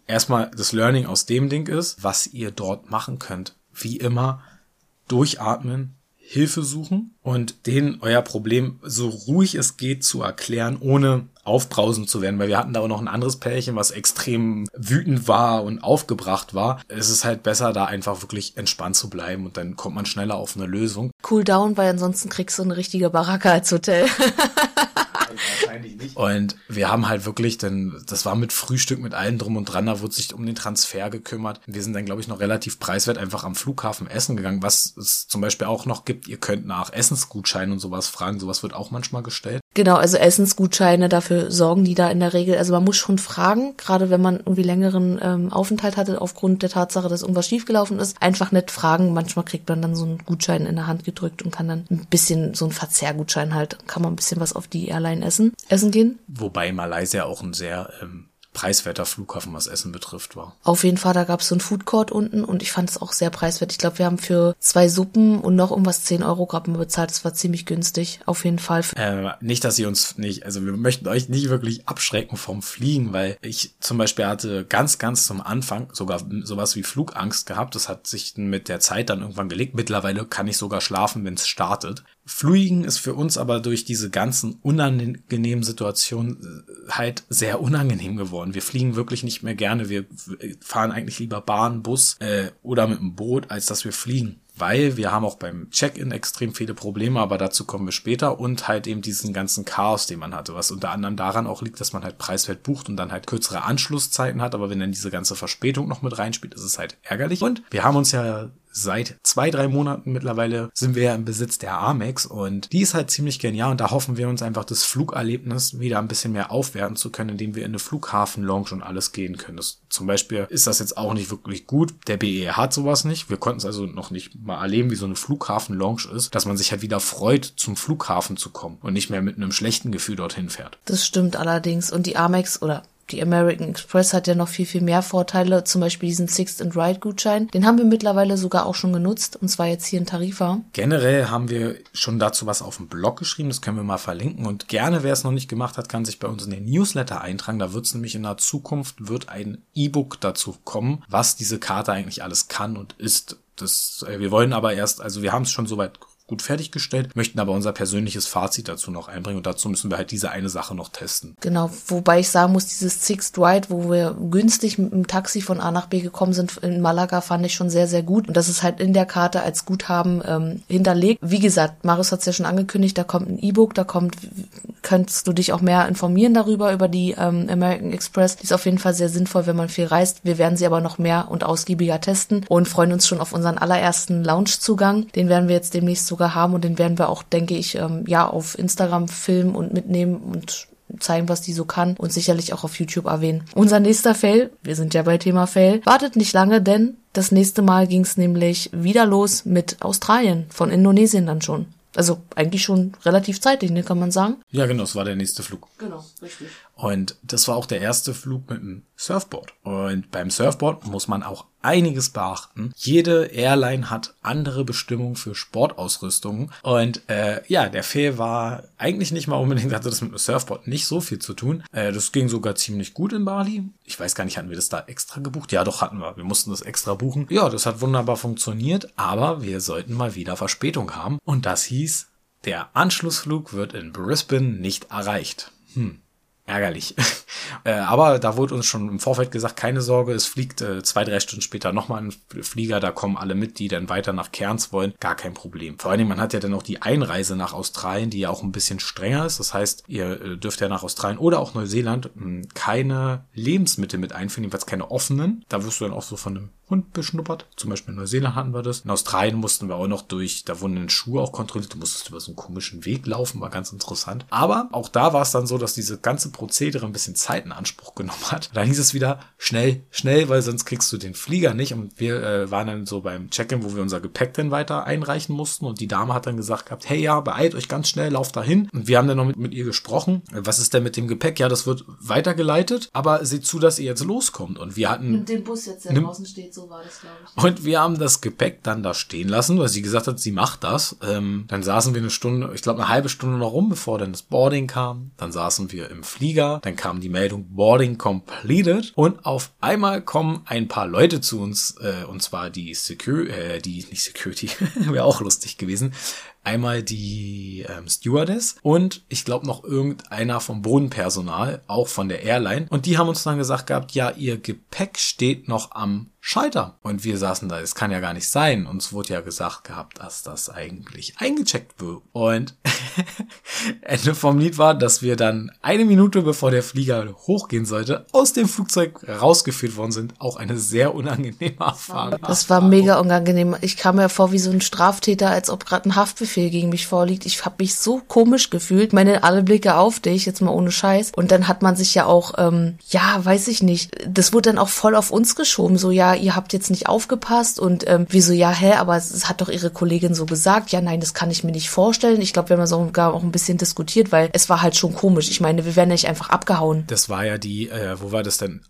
erstmal das Learning aus dem Ding ist, was ihr dort machen könnt. Wie immer, durchatmen, Hilfe suchen und denen euer Problem so ruhig es geht zu erklären, ohne aufbrausend zu werden, weil wir hatten da auch noch ein anderes Pärchen, was extrem wütend war und aufgebracht war. Es ist halt besser, da einfach wirklich entspannt zu bleiben und dann kommt man schneller auf eine Lösung. Cool down, weil ansonsten kriegst du eine richtige Baracke als Hotel. wahrscheinlich nicht. Und wir haben halt wirklich, denn das war mit Frühstück, mit allem drum und dran, da wurde sich um den Transfer gekümmert. Wir sind dann, glaube ich, noch relativ preiswert einfach am Flughafen essen gegangen, was es zum Beispiel auch noch gibt. Ihr könnt nach Essensgutscheinen und sowas fragen, sowas wird auch manchmal gestellt. Genau, also Essensgutscheine, dafür sorgen die da in der Regel. Also man muss schon fragen, gerade wenn man irgendwie längeren ähm, Aufenthalt hatte, aufgrund der Tatsache, dass irgendwas schiefgelaufen ist, einfach nicht fragen. Manchmal kriegt man dann so einen Gutschein in der Hand gedrückt und kann dann ein bisschen, so ein Verzehrgutschein halt, kann man ein bisschen was auf die Airline essen, essen gehen. Wobei Malaysia auch ein sehr ähm, preiswerter Flughafen, was Essen betrifft, war. Auf jeden Fall, da gab es so einen Food Court unten und ich fand es auch sehr preiswert. Ich glaube, wir haben für zwei Suppen und noch irgendwas 10 Euro gerade mal bezahlt. Das war ziemlich günstig, auf jeden Fall. Äh, nicht, dass ihr uns nicht, also wir möchten euch nicht wirklich abschrecken vom Fliegen, weil ich zum Beispiel hatte ganz, ganz zum Anfang sogar sowas wie Flugangst gehabt. Das hat sich mit der Zeit dann irgendwann gelegt. Mittlerweile kann ich sogar schlafen, wenn es startet. Fliegen ist für uns aber durch diese ganzen unangenehmen Situationen äh, halt sehr unangenehm geworden. Wir fliegen wirklich nicht mehr gerne. Wir fahren eigentlich lieber Bahn, Bus äh, oder mit dem Boot, als dass wir fliegen weil wir haben auch beim Check-in extrem viele Probleme, aber dazu kommen wir später und halt eben diesen ganzen Chaos, den man hatte, was unter anderem daran auch liegt, dass man halt preiswert bucht und dann halt kürzere Anschlusszeiten hat, aber wenn dann diese ganze Verspätung noch mit reinspielt, ist es halt ärgerlich. Und wir haben uns ja seit zwei, drei Monaten mittlerweile sind wir ja im Besitz der Amex und die ist halt ziemlich genial und da hoffen wir uns einfach das Flugerlebnis wieder ein bisschen mehr aufwerten zu können, indem wir in eine Flughafen-Lounge und alles gehen können. Das, zum Beispiel ist das jetzt auch nicht wirklich gut. Der BER hat sowas nicht. Wir konnten es also noch nicht mal erleben, wie so eine Flughafen-Lounge ist, dass man sich halt wieder freut, zum Flughafen zu kommen und nicht mehr mit einem schlechten Gefühl dorthin fährt. Das stimmt allerdings und die Amex oder die American Express hat ja noch viel, viel mehr Vorteile, zum Beispiel diesen Sixth and Ride Gutschein. Den haben wir mittlerweile sogar auch schon genutzt, und zwar jetzt hier in Tarifa. Generell haben wir schon dazu was auf dem Blog geschrieben, das können wir mal verlinken. Und gerne, wer es noch nicht gemacht hat, kann sich bei uns in den Newsletter eintragen. Da wird es nämlich in der Zukunft wird ein E-Book dazu kommen, was diese Karte eigentlich alles kann und ist. Das, äh, wir wollen aber erst, also wir haben es schon soweit gut fertiggestellt, möchten aber unser persönliches Fazit dazu noch einbringen und dazu müssen wir halt diese eine Sache noch testen. Genau, wobei ich sagen muss, dieses Sixth Ride, wo wir günstig mit dem Taxi von A nach B gekommen sind in Malaga, fand ich schon sehr, sehr gut. Und das ist halt in der Karte als Guthaben ähm, hinterlegt. Wie gesagt, Marius hat es ja schon angekündigt, da kommt ein E-Book, da kommt, könntest du dich auch mehr informieren darüber, über die ähm, American Express. Die ist auf jeden Fall sehr sinnvoll, wenn man viel reist. Wir werden sie aber noch mehr und ausgiebiger testen und freuen uns schon auf unseren allerersten Lounge-Zugang. Den werden wir jetzt demnächst so sogar haben und den werden wir auch, denke ich, ähm, ja, auf Instagram filmen und mitnehmen und zeigen, was die so kann und sicherlich auch auf YouTube erwähnen. Unser nächster Fail, wir sind ja bei Thema Fail, wartet nicht lange, denn das nächste Mal ging es nämlich wieder los mit Australien, von Indonesien dann schon. Also eigentlich schon relativ zeitig, ne, kann man sagen. Ja, genau, es war der nächste Flug. Genau, richtig. Und das war auch der erste Flug mit dem Surfboard. Und beim Surfboard muss man auch einiges beachten. Jede Airline hat andere Bestimmungen für Sportausrüstungen. Und äh, ja, der Fail war eigentlich nicht mal unbedingt, hatte das mit dem Surfboard nicht so viel zu tun. Äh, das ging sogar ziemlich gut in Bali. Ich weiß gar nicht, hatten wir das da extra gebucht? Ja, doch hatten wir. Wir mussten das extra buchen. Ja, das hat wunderbar funktioniert, aber wir sollten mal wieder Verspätung haben. Und das hieß, der Anschlussflug wird in Brisbane nicht erreicht. Hm ärgerlich. Äh, aber da wurde uns schon im Vorfeld gesagt, keine Sorge, es fliegt äh, zwei, drei Stunden später nochmal ein Flieger, da kommen alle mit, die dann weiter nach Cairns wollen. Gar kein Problem. Vor allen Dingen, man hat ja dann auch die Einreise nach Australien, die ja auch ein bisschen strenger ist. Das heißt, ihr äh, dürft ja nach Australien oder auch Neuseeland hm, keine Lebensmittel mit einführen, jedenfalls keine offenen. Da wirst du dann auch so von einem Hund beschnuppert. Zum Beispiel in Neuseeland hatten wir das. In Australien mussten wir auch noch durch, da wurden den Schuhe auch kontrolliert. Du musstest über so einen komischen Weg laufen, war ganz interessant. Aber auch da war es dann so, dass diese ganze Prozedere ein bisschen Zeit in Anspruch genommen hat. Da hieß es wieder schnell, schnell, weil sonst kriegst du den Flieger nicht. Und wir äh, waren dann so beim Check-in, wo wir unser Gepäck dann weiter einreichen mussten. Und die Dame hat dann gesagt gehabt, hey ja, beeilt euch ganz schnell, lauft dahin. Und wir haben dann noch mit, mit ihr gesprochen. Was ist denn mit dem Gepäck? Ja, das wird weitergeleitet, aber seht zu, dass ihr jetzt loskommt. Und wir hatten. Nimmt den Bus jetzt, der draußen steht, so war das, glaube ich. Und wir haben das Gepäck dann da stehen lassen, weil sie gesagt hat, sie macht das. Ähm, dann saßen wir eine Stunde, ich glaube eine halbe Stunde noch rum, bevor dann das Boarding kam. Dann saßen wir im Flieger, dann kam die Meldung Boarding completed und auf einmal kommen ein paar Leute zu uns, äh, und zwar die Security, äh, die, nicht Security, wäre auch lustig gewesen, einmal die ähm, Stewardess und ich glaube noch irgendeiner vom Bodenpersonal, auch von der Airline. Und die haben uns dann gesagt gehabt, ja, ihr Gepäck steht noch am Schalter. Und wir saßen da, es kann ja gar nicht sein. Uns wurde ja gesagt gehabt, dass das eigentlich eingecheckt wird. Und Ende vom Lied war, dass wir dann eine Minute bevor der Flieger hochgehen sollte, aus dem Flugzeug rausgeführt worden sind. Auch eine sehr unangenehme Erfahrung. Das war mega unangenehm. Ich kam mir vor wie so ein Straftäter, als ob gerade ein Haftbefehl gegen mich vorliegt. Ich habe mich so komisch gefühlt. Meine alle Blicke auf dich, jetzt mal ohne Scheiß. Und dann hat man sich ja auch, ähm, ja, weiß ich nicht. Das wurde dann auch voll auf uns geschoben. So, ja, ihr habt jetzt nicht aufgepasst und ähm, wieso, ja, hä, aber es hat doch ihre Kollegin so gesagt. Ja, nein, das kann ich mir nicht vorstellen. Ich glaube, wir haben sogar auch ein bisschen diskutiert, weil es war halt schon komisch. Ich meine, wir werden nicht einfach abgehauen. Das war ja die, äh, wo wir das denn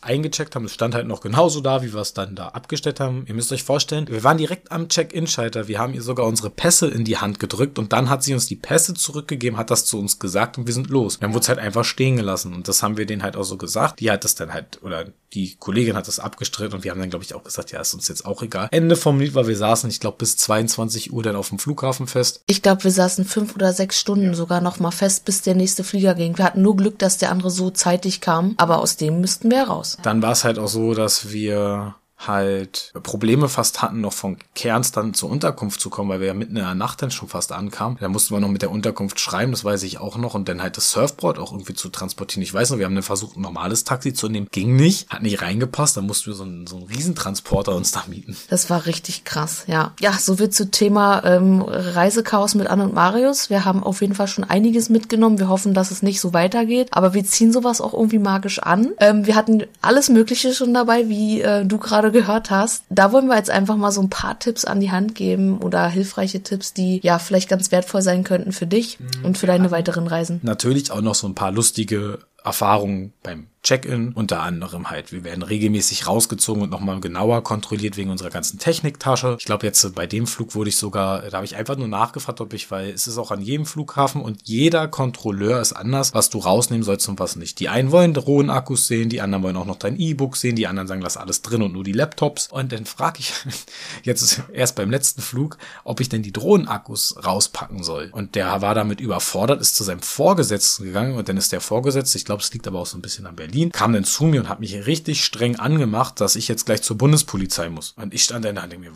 eingecheckt haben. Es stand halt noch genauso da, wie wir es dann da abgestellt haben. Ihr müsst euch vorstellen, wir waren direkt am Check-In-Schalter. Wir haben ihr sogar unsere Pässe in die Hand gedrückt und dann hat sie uns die Pässe zurückgegeben, hat das zu uns gesagt und wir sind los. Dann wurde es halt einfach stehen gelassen und das haben wir denen halt auch so gesagt. Die hat das dann halt, oder die Kollegin hat das abgestritten und wir haben dann, glaube ich, auch gesagt, ja, ist uns jetzt auch egal. Ende vom Lied war, wir saßen, ich glaube, bis 22 Uhr dann auf dem Flughafen fest. Ich glaube, wir saßen fünf oder sechs Stunden ja. sogar noch mal fest, bis der nächste Flieger ging. Wir hatten nur Glück, dass der andere so zeitig kam, aber aus dem müssten wir raus. Dann war es halt auch so, dass wir halt Probleme fast hatten, noch von Kerns dann zur Unterkunft zu kommen, weil wir ja mitten in der Nacht dann schon fast ankamen. Da mussten wir noch mit der Unterkunft schreiben, das weiß ich auch noch, und dann halt das Surfboard auch irgendwie zu transportieren. Ich weiß noch, wir haben dann versucht, ein normales Taxi zu nehmen. Ging nicht, hat nicht reingepasst, dann mussten wir so einen, so einen Riesentransporter uns da mieten. Das war richtig krass, ja. Ja, so viel zu Thema ähm, Reisechaos mit Anne und Marius. Wir haben auf jeden Fall schon einiges mitgenommen. Wir hoffen, dass es nicht so weitergeht, aber wir ziehen sowas auch irgendwie magisch an. Ähm, wir hatten alles Mögliche schon dabei, wie äh, du gerade gehört hast. Da wollen wir jetzt einfach mal so ein paar Tipps an die Hand geben oder hilfreiche Tipps, die ja vielleicht ganz wertvoll sein könnten für dich mhm. und für deine weiteren Reisen. Natürlich auch noch so ein paar lustige Erfahrungen beim Check-in unter anderem halt. Wir werden regelmäßig rausgezogen und nochmal genauer kontrolliert wegen unserer ganzen Techniktasche. Ich glaube jetzt bei dem Flug wurde ich sogar, da habe ich einfach nur nachgefragt, ob ich, weil es ist auch an jedem Flughafen und jeder Kontrolleur ist anders, was du rausnehmen sollst und was nicht. Die einen wollen Drohnenakkus sehen, die anderen wollen auch noch dein E-Book sehen, die anderen sagen, lass alles drin und nur die Laptops. Und dann frage ich jetzt erst beim letzten Flug, ob ich denn die Drohnenakkus rauspacken soll. Und der war damit überfordert, ist zu seinem Vorgesetzten gegangen und dann ist der Vorgesetzte, ich glaube, es liegt aber auch so ein bisschen an Berlin, kam dann zu mir und hat mich richtig streng angemacht, dass ich jetzt gleich zur Bundespolizei muss. Und ich stand da und denke mir,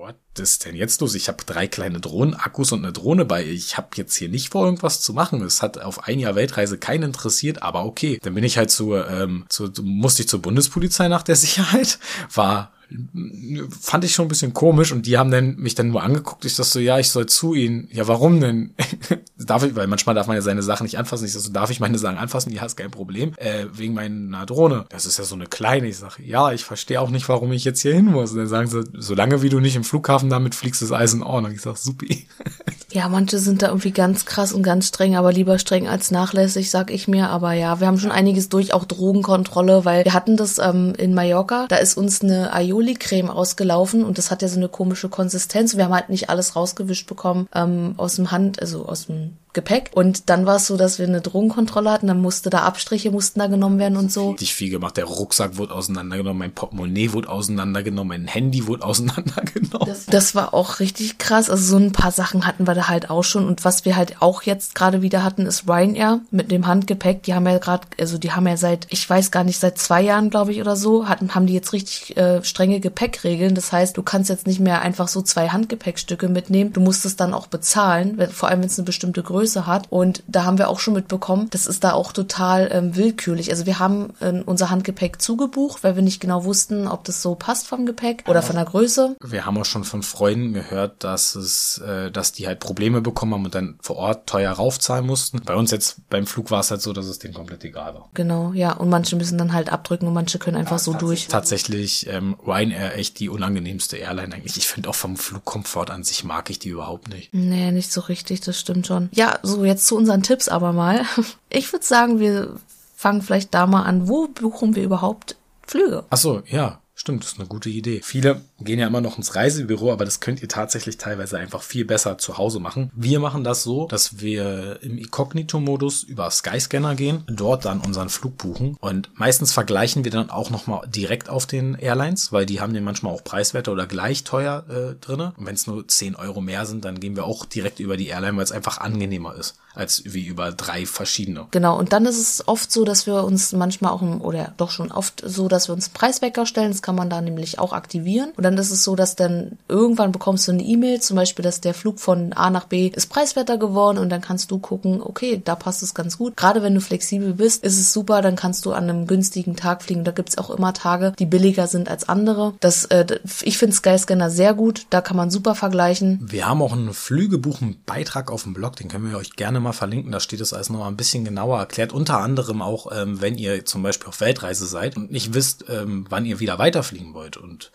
what ist denn jetzt los? Ich habe drei kleine Drohnenakkus und eine Drohne bei. Ich habe jetzt hier nicht vor, irgendwas zu machen. Es hat auf ein Jahr Weltreise keinen interessiert, aber okay. Dann bin ich halt zu, ähm, zu musste ich zur Bundespolizei nach der Sicherheit. War fand ich schon ein bisschen komisch und die haben dann mich dann nur angeguckt. Ich dachte so, ja, ich soll zu ihnen. Ja, warum denn? darf ich, weil manchmal darf man ja seine Sachen nicht anfassen. Ich sag so, darf ich meine Sachen anfassen? Ja, ist kein Problem. Äh, wegen meiner Drohne. Das ist ja so eine kleine. Ich sage, ja, ich verstehe auch nicht, warum ich jetzt hier hin muss. Und dann sagen sie, solange wie du nicht im Flughafen damit fliegst, ist alles in Ordnung. Ich sag, supi. ja, manche sind da irgendwie ganz krass und ganz streng, aber lieber streng als nachlässig, sag ich mir. Aber ja, wir haben schon einiges durch, auch Drogenkontrolle, weil wir hatten das ähm, in Mallorca. Da ist uns eine Aioli Aioli-Creme ausgelaufen und das hat ja so eine komische Konsistenz. Wir haben halt nicht alles rausgewischt bekommen ähm, aus dem Hand, also aus dem Gepäck. Und dann war es so, dass wir eine Drogenkontrolle hatten, dann musste da Abstriche mussten da genommen werden und so. Richtig viel gemacht. Der Rucksack wurde auseinandergenommen, mein Portemonnaie wurde auseinandergenommen, mein Handy wurde auseinandergenommen. Das, das war auch richtig krass. Also so ein paar Sachen hatten wir da halt auch schon. Und was wir halt auch jetzt gerade wieder hatten, ist Ryanair mit dem Handgepäck. Die haben ja gerade, also die haben ja seit, ich weiß gar nicht, seit zwei Jahren, glaube ich, oder so, hatten, haben die jetzt richtig äh, strenge Gepäckregeln. Das heißt, du kannst jetzt nicht mehr einfach so zwei Handgepäckstücke mitnehmen. Du musst es dann auch bezahlen, vor allem wenn es eine bestimmte Größe Größe hat. Und da haben wir auch schon mitbekommen, das ist da auch total ähm, willkürlich. Also wir haben äh, unser Handgepäck zugebucht, weil wir nicht genau wussten, ob das so passt vom Gepäck oder von der Größe. Wir haben auch schon von Freunden gehört, dass es, äh, dass die halt Probleme bekommen haben und dann vor Ort teuer raufzahlen mussten. Bei uns jetzt beim Flug war es halt so, dass es denen komplett egal war. Genau, ja. Und manche müssen dann halt abdrücken und manche können einfach ja, so durch. Tatsächlich ähm, Ryanair echt die unangenehmste Airline eigentlich. Ich finde auch vom Flugkomfort an sich mag ich die überhaupt nicht. Nee, nicht so richtig, das stimmt schon. Ja, so jetzt zu unseren Tipps aber mal. Ich würde sagen, wir fangen vielleicht da mal an. Wo buchen wir überhaupt Flüge? Ach so, ja. Stimmt, das ist eine gute Idee. Viele gehen ja immer noch ins Reisebüro, aber das könnt ihr tatsächlich teilweise einfach viel besser zu Hause machen. Wir machen das so, dass wir im Inkognito-Modus über Skyscanner gehen, dort dann unseren Flug buchen und meistens vergleichen wir dann auch nochmal direkt auf den Airlines, weil die haben den manchmal auch preiswerter oder gleich teuer äh, drinne. Und wenn es nur 10 Euro mehr sind, dann gehen wir auch direkt über die Airline, weil es einfach angenehmer ist als wie über drei verschiedene. Genau, und dann ist es oft so, dass wir uns manchmal auch, oder doch schon oft so, dass wir uns Preiswecker stellen. Das kann man da nämlich auch aktivieren. Und dann ist es so, dass dann irgendwann bekommst du eine E-Mail, zum Beispiel, dass der Flug von A nach B ist preiswerter geworden und dann kannst du gucken, okay, da passt es ganz gut. Gerade wenn du flexibel bist, ist es super, dann kannst du an einem günstigen Tag fliegen. Da gibt's auch immer Tage, die billiger sind als andere. Das, äh, ich finde Skyscanner sehr gut, da kann man super vergleichen. Wir haben auch einen Flügebuchen-Beitrag auf dem Blog, den können wir euch gerne mal verlinken. Da steht es alles noch ein bisschen genauer erklärt. Unter anderem auch, ähm, wenn ihr zum Beispiel auf Weltreise seid und nicht wisst, ähm, wann ihr wieder weiterfliegen wollt. Und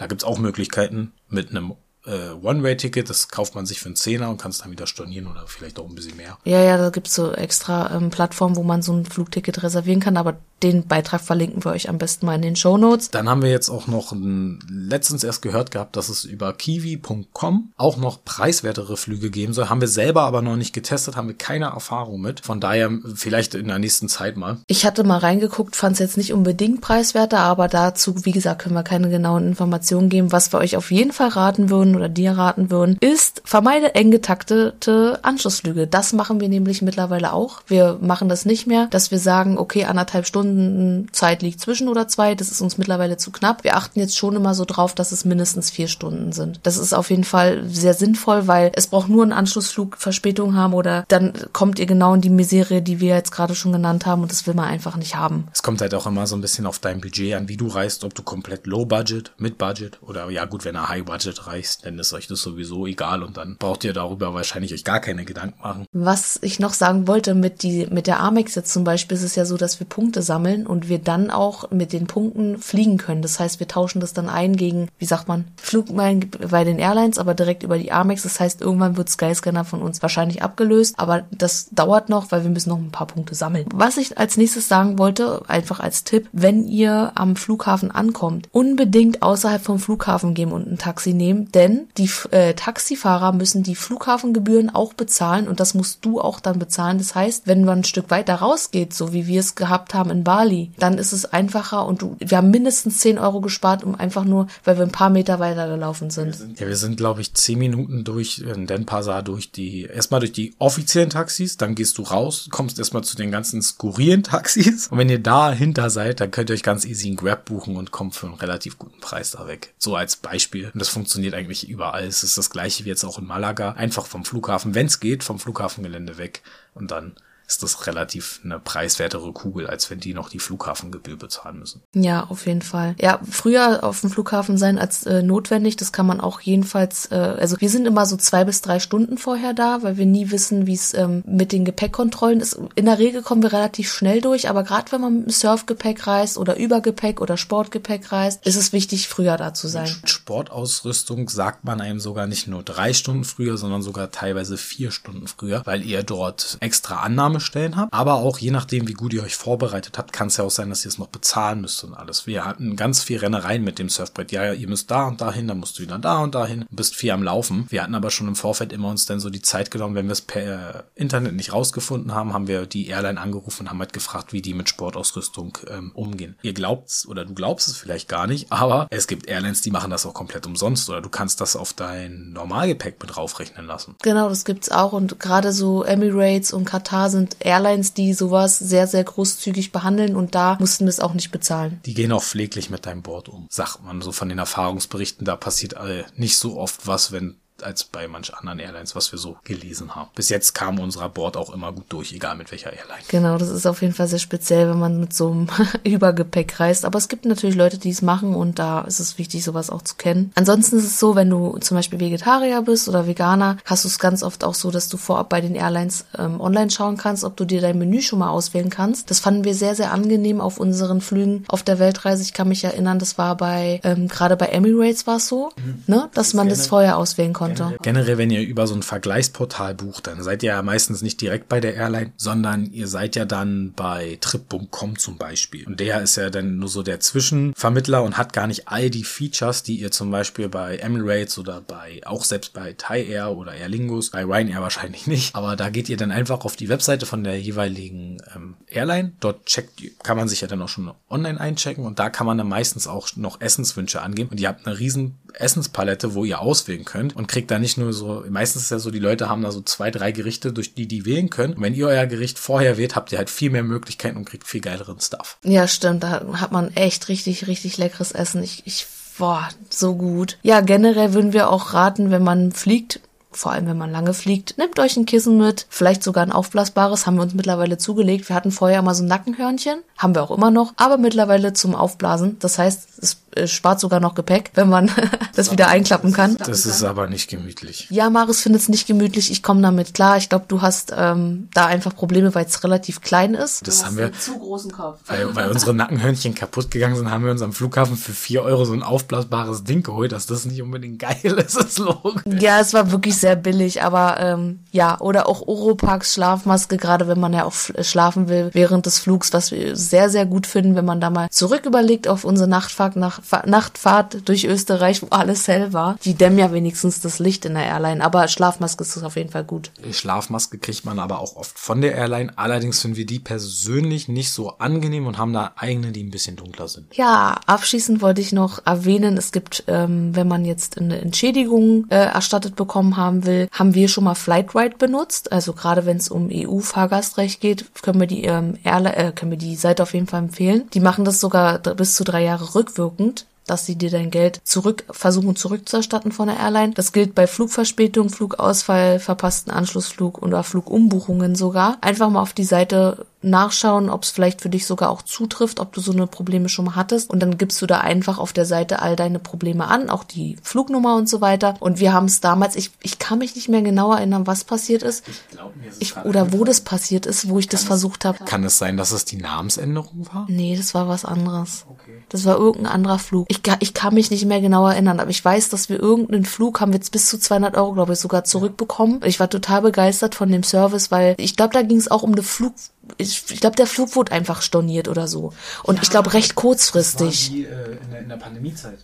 da gibt's auch Möglichkeiten mit einem äh, One-Way-Ticket, das kauft man sich für einen Zehner und kann es dann wieder stornieren oder vielleicht auch ein bisschen mehr. Ja, ja, da gibt's so extra ähm, Plattformen, wo man so ein Flugticket reservieren kann, aber den Beitrag verlinken wir euch am besten mal in den Show Notes. Dann haben wir jetzt auch noch ein, letztens erst gehört gehabt, dass es über kiwi.com auch noch preiswertere Flüge geben soll. Haben wir selber aber noch nicht getestet, haben wir keine Erfahrung mit. Von daher vielleicht in der nächsten Zeit mal. Ich hatte mal reingeguckt, fand es jetzt nicht unbedingt preiswerter, aber dazu, wie gesagt, können wir keine genauen Informationen geben. Was wir euch auf jeden Fall raten würden oder dir raten würden, ist, vermeide eng getaktete Anschlussflüge. Das machen wir nämlich mittlerweile auch. Wir machen das nicht mehr, dass wir sagen, okay, anderthalb Stunden Zeit liegt zwischen oder zwei. Das ist uns mittlerweile zu knapp. Wir achten jetzt schon immer so drauf, dass es mindestens vier Stunden sind. Das ist auf jeden Fall sehr sinnvoll, weil es braucht nur einen Anschlussflug Verspätung haben oder dann kommt ihr genau in die Misere, die wir jetzt gerade schon genannt haben und das will man einfach nicht haben. Es kommt halt auch immer so ein bisschen auf dein Budget an, wie du reist, ob du komplett Low Budget, Mid Budget oder ja gut, wenn er High Budget reist, dann ist euch das sowieso egal und dann braucht ihr darüber wahrscheinlich euch gar keine Gedanken machen. Was ich noch sagen wollte mit die mit der Amex jetzt zum Beispiel ist es ja so, dass wir Punkte sammeln und wir dann auch mit den Punkten fliegen können. Das heißt, wir tauschen das dann ein gegen, wie sagt man, Flugmeilen bei den Airlines, aber direkt über die Amex. Das heißt, irgendwann wird Skyscanner von uns wahrscheinlich abgelöst, aber das dauert noch, weil wir müssen noch ein paar Punkte sammeln. Was ich als nächstes sagen wollte, einfach als Tipp, wenn ihr am Flughafen ankommt, unbedingt außerhalb vom Flughafen gehen und ein Taxi nehmen, denn die äh, Taxifahrer müssen die Flughafengebühren auch bezahlen und das musst du auch dann bezahlen. Das heißt, wenn man ein Stück weiter rausgeht, so wie wir es gehabt haben in Bali, dann ist es einfacher und du, wir haben mindestens 10 Euro gespart, um einfach nur, weil wir ein paar Meter weiter gelaufen sind. Ja, wir sind, glaube ich, 10 Minuten durch in Denpasar durch die, erstmal durch die offiziellen Taxis, dann gehst du raus, kommst erstmal zu den ganzen skurrilen Taxis und wenn ihr dahinter seid, dann könnt ihr euch ganz easy einen Grab buchen und kommt für einen relativ guten Preis da weg. So als Beispiel. Und das funktioniert eigentlich überall. Es ist das gleiche wie jetzt auch in Malaga. Einfach vom Flughafen, wenn es geht, vom Flughafengelände weg und dann ist das relativ eine preiswertere Kugel, als wenn die noch die Flughafengebühr bezahlen müssen. Ja, auf jeden Fall. Ja, früher auf dem Flughafen sein als äh, notwendig, das kann man auch jedenfalls, äh, also wir sind immer so zwei bis drei Stunden vorher da, weil wir nie wissen, wie es ähm, mit den Gepäckkontrollen ist. In der Regel kommen wir relativ schnell durch, aber gerade wenn man mit Surfgepäck reist oder Übergepäck oder Sportgepäck reist, ist es wichtig, früher da zu sein. Mit Sportausrüstung sagt man einem sogar nicht nur drei Stunden früher, sondern sogar teilweise vier Stunden früher, weil ihr dort extra Annahme Stellen habt. Aber auch je nachdem, wie gut ihr euch vorbereitet habt, kann es ja auch sein, dass ihr es noch bezahlen müsst und alles. Wir hatten ganz viel Rennereien mit dem Surfbrett. Ja, ihr müsst da und dahin, dann musst du wieder da und dahin, bist viel am Laufen. Wir hatten aber schon im Vorfeld immer uns dann so die Zeit genommen, wenn wir es per Internet nicht rausgefunden haben, haben wir die Airline angerufen und haben halt gefragt, wie die mit Sportausrüstung ähm, umgehen. Ihr glaubt's oder du glaubst es vielleicht gar nicht, aber es gibt Airlines, die machen das auch komplett umsonst oder du kannst das auf dein Normalgepäck mit draufrechnen lassen. Genau, das gibt's auch und gerade so Emirates und Katar sind Airlines, die sowas sehr, sehr großzügig behandeln und da mussten wir es auch nicht bezahlen. Die gehen auch pfleglich mit deinem Board um, sagt man so von den Erfahrungsberichten. Da passiert äh, nicht so oft was, wenn als bei manch anderen Airlines, was wir so gelesen haben. Bis jetzt kam unser Board auch immer gut durch, egal mit welcher Airline. Genau, das ist auf jeden Fall sehr speziell, wenn man mit so einem Übergepäck reist. Aber es gibt natürlich Leute, die es machen und da ist es wichtig, sowas auch zu kennen. Ansonsten ist es so, wenn du zum Beispiel Vegetarier bist oder Veganer, hast du es ganz oft auch so, dass du vorab bei den Airlines ähm, online schauen kannst, ob du dir dein Menü schon mal auswählen kannst. Das fanden wir sehr, sehr angenehm auf unseren Flügen auf der Weltreise. Ich kann mich erinnern, das war bei, ähm, gerade bei Emirates war es so, mhm. ne, dass das man das vorher auswählen konnte konnte. Generell, wenn ihr über so ein Vergleichsportal bucht, dann seid ihr ja meistens nicht direkt bei der Airline, sondern ihr seid ja dann bei trip.com zum Beispiel. Und der ist ja dann nur so der Zwischenvermittler und hat gar nicht all die Features, die ihr zum Beispiel bei Emirates oder bei, auch selbst bei Thai Air oder Air Lingus, bei Ryanair wahrscheinlich nicht. Aber da geht ihr dann einfach auf die Webseite von der jeweiligen ähm, Airline. Dort checkt, kann man sich ja dann auch schon online einchecken und da kann man dann meistens auch noch Essenswünsche angeben. Und ihr habt eine riesen Essenspalette, wo ihr auswählen könnt und kriegt da nicht nur so, meistens ist ja so, die Leute haben da so zwei, drei Gerichte, durch die die wählen können. Und wenn ihr euer Gericht vorher wählt, habt ihr halt viel mehr Möglichkeiten und kriegt viel geileren Stuff. Ja, stimmt. Da hat man echt richtig, richtig leckeres Essen. Ich, ich Boah, so gut. Ja, generell würden wir auch raten, wenn man fliegt, vor allem wenn man lange fliegt, nehmt euch ein Kissen mit, vielleicht sogar ein aufblasbares, haben wir uns mittlerweile zugelegt. Wir hatten vorher immer so ein Nackenhörnchen, haben wir auch immer noch, aber mittlerweile zum Aufblasen. Das heißt, es spart sogar noch Gepäck, wenn man das wieder einklappen kann. Das ist aber nicht gemütlich. Ja, Maris findet es nicht gemütlich. Ich komme damit klar. Ich glaube, du hast ähm, da einfach Probleme, weil es relativ klein ist. Das haben wir. Zu großen Kopf. Weil, weil unsere Nackenhörnchen kaputt gegangen sind, haben wir uns am Flughafen für vier Euro so ein aufblasbares Ding geholt, dass das nicht unbedingt geil ist. ist logisch. Ja, es war wirklich sehr billig, aber ähm, ja, oder auch Oropax Schlafmaske, gerade wenn man ja auch schlafen will während des Flugs, was wir sehr, sehr gut finden, wenn man da mal zurück überlegt auf unsere Nachtfahrt nach Nachtfahrt durch Österreich, wo alles hell war. Die dämmen ja wenigstens das Licht in der Airline, aber Schlafmaske ist auf jeden Fall gut. Schlafmaske kriegt man aber auch oft von der Airline. Allerdings finden wir die persönlich nicht so angenehm und haben da eigene, die ein bisschen dunkler sind. Ja, abschließend wollte ich noch erwähnen, es gibt, ähm, wenn man jetzt eine Entschädigung äh, erstattet bekommen haben will, haben wir schon mal Flightride benutzt. Also gerade wenn es um EU-Fahrgastrecht geht, können wir die ähm, Airline, äh, können wir die Seite auf jeden Fall empfehlen. Die machen das sogar bis zu drei Jahre rückwirkend dass sie dir dein Geld zurück versuchen zurückzuerstatten von der Airline. Das gilt bei Flugverspätung, Flugausfall, verpassten Anschlussflug oder Flugumbuchungen sogar. Einfach mal auf die Seite nachschauen, ob es vielleicht für dich sogar auch zutrifft, ob du so eine Probleme schon mal hattest. Und dann gibst du da einfach auf der Seite all deine Probleme an, auch die Flugnummer und so weiter. Und wir haben es damals, ich, ich kann mich nicht mehr genau erinnern, was passiert ist. Ich glaube, mir ist ich, Oder wo das passiert ist, wo ich das versucht habe. Kann es sein, dass es die Namensänderung war? Nee, das war was anderes. Okay. Das war irgendein anderer Flug. Ich, ich kann mich nicht mehr genau erinnern, aber ich weiß, dass wir irgendeinen Flug haben wir jetzt bis zu 200 Euro, glaube ich, sogar zurückbekommen. Ich war total begeistert von dem Service, weil ich glaube, da ging es auch um eine Flug ich, ich glaube, der Flug wurde einfach storniert oder so. Und ja, ich glaube, recht kurzfristig. Das war die, äh, in, der, in der Pandemiezeit.